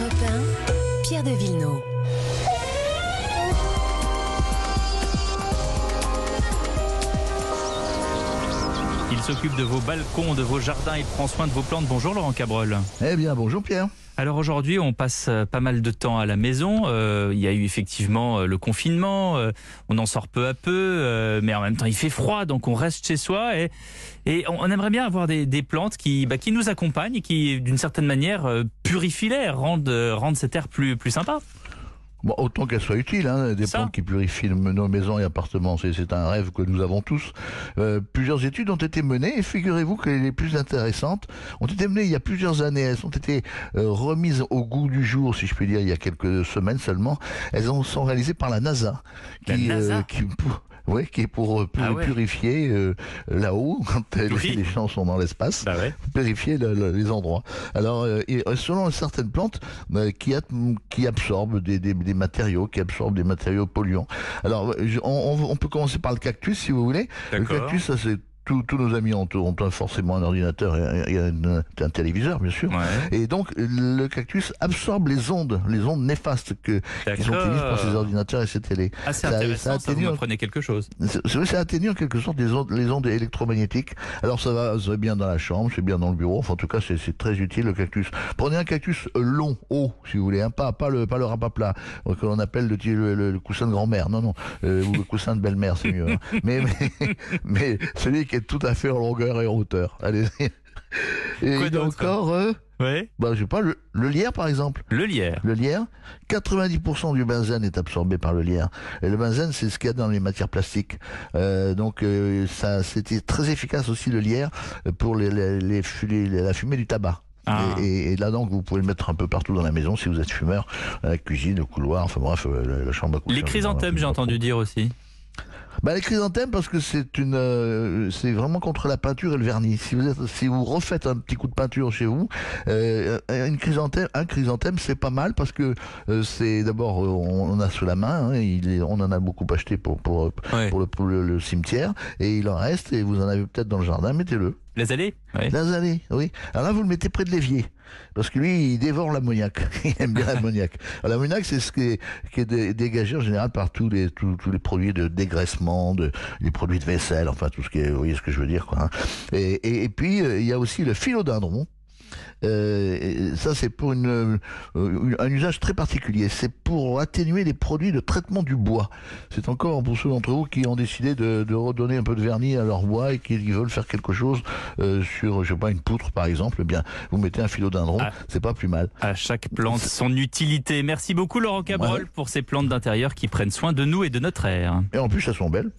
Europe 1, Pierre de Villeneuve. Il s'occupe de vos balcons, de vos jardins, il prend soin de vos plantes. Bonjour Laurent Cabrol. Eh bien, bonjour Pierre. Alors aujourd'hui, on passe euh, pas mal de temps à la maison. Euh, il y a eu effectivement euh, le confinement. euh, on en sort peu à peu, euh, mais en même temps, il fait froid, donc on reste chez soi et, et on, aimerait bien avoir des, des plantes qui, bah, qui nous accompagnent et qui, d'une certaine manière, purifient l'air, rendent, rendent cet air plus, plus sympa. Bon, autant qu'elles soient utiles, hein, des Ça. plantes qui purifient nos maisons et appartements, c'est, c'est un rêve que nous avons tous. Euh, plusieurs études ont été menées et figurez-vous que les plus intéressantes ont été menées il y a plusieurs années. Elles ont été euh, remises au goût du jour, si je puis dire, il y a quelques semaines seulement. Elles ont, sont réalisées par la NASA. La NASA qui, pour, ouais, qui est pour euh, Ah ouais. purifier euh, là-haut, quand Oui. les, gens sont dans l'espace. Bah ouais. le- le- les endroits. Alors, euh, et, euh, selon certaines plantes euh, qui, qui absorbent des, des- des matériaux, qui absorbent des matériaux polluants. Alors, on, on- peut commencer par le cactus, si vous voulez. Le cactus, ça c'est tous tous nos amis ont, ont forcément un ordinateur et, et un, un téléviseur, bien sûr. Ouais. Et donc, le cactus absorbe les ondes, les ondes néfastes que, qui sont utilisées par ces ordinateurs et ces télés. Assez Ça- intéressant, ça ça, vous atténue- m'apprenez quelque chose. c'est c'est ça atténue en quelque sorte les ondes, les ondes électromagnétiques. Alors ça va, ça va bien dans la chambre, c'est bien dans le bureau. Enfin, en tout cas, c'est c'est très utile le cactus. Prenez un cactus long, haut, si vous voulez, hein, pas pas le pas le rabat plat euh, que l'on appelle le, le, le- le coussin de grand-mère. Non non, euh, ou le coussin de belle-mère, c'est mieux. hein. Mais, mais mais celui qui est tout à fait en longueur et en hauteur. Allez. Et Quoi il y a d'autre encore, euh, bah, je sais pas, le, le lierre par exemple. Le lierre. Le lierre, 90% du benzène est absorbé par le lierre. Et le benzène, c'est ce qu'il y a dans les matières plastiques. Euh, donc, euh, ça, c'était très efficace aussi le lierre pour les, les, les fu- les- la fumée du tabac. Ah. Et, là donc vous pouvez le mettre un peu partout dans la maison si vous êtes fumeur, à la cuisine, au couloir, enfin bref, euh, la, la chambre à coucher. Les chrysanthèmes, j'ai entendu dire aussi. Bah, les chrysanthèmes parce que c'est une, euh, c'est vraiment contre la peinture et le vernis. Si vous êtes, si vous refaites un petit coup de peinture chez vous, euh, une chrysanthème, un chrysanthème, c'est pas mal parce que euh, c'est d'abord euh, on, on a sous la main, hein, il est- on en a beaucoup acheté pour pour euh, Ouais. pour, le, pour le- le cimetière et il en reste et vous en avez peut-être dans le jardin, mettez-le. Les allées Ouais. L'azalée, oui. Alors là, vous le mettez près de l'évier. Parce que lui, il dévore l'ammoniac. il aime bien l'ammoniac. L'ammoniac, c'est ce qui est, dégagé en général par tous les, les produits de dégraissement, de, les produits de vaisselle, enfin tout ce qui est, vous voyez ce que je veux dire, quoi. hein. Et puis, euh, il y a aussi le philodendron. Euh, ça, c'est pour une, euh, une- un usage très particulier. C'est pour atténuer les produits de traitement du bois. C'est encore pour ceux d'entre vous qui ont décidé de, de redonner un peu de vernis à leur bois et qui veulent faire quelque chose euh, sur, je sais pas, une poutre par exemple. Eh bien, vous mettez un philodendron, Ah. c'est pas plus mal. À chaque plante son utilité. Merci beaucoup Laurent Cabrol Ouais. pour ces plantes d'intérieur qui prennent soin de nous et de notre air. Et en plus, elles sont belles.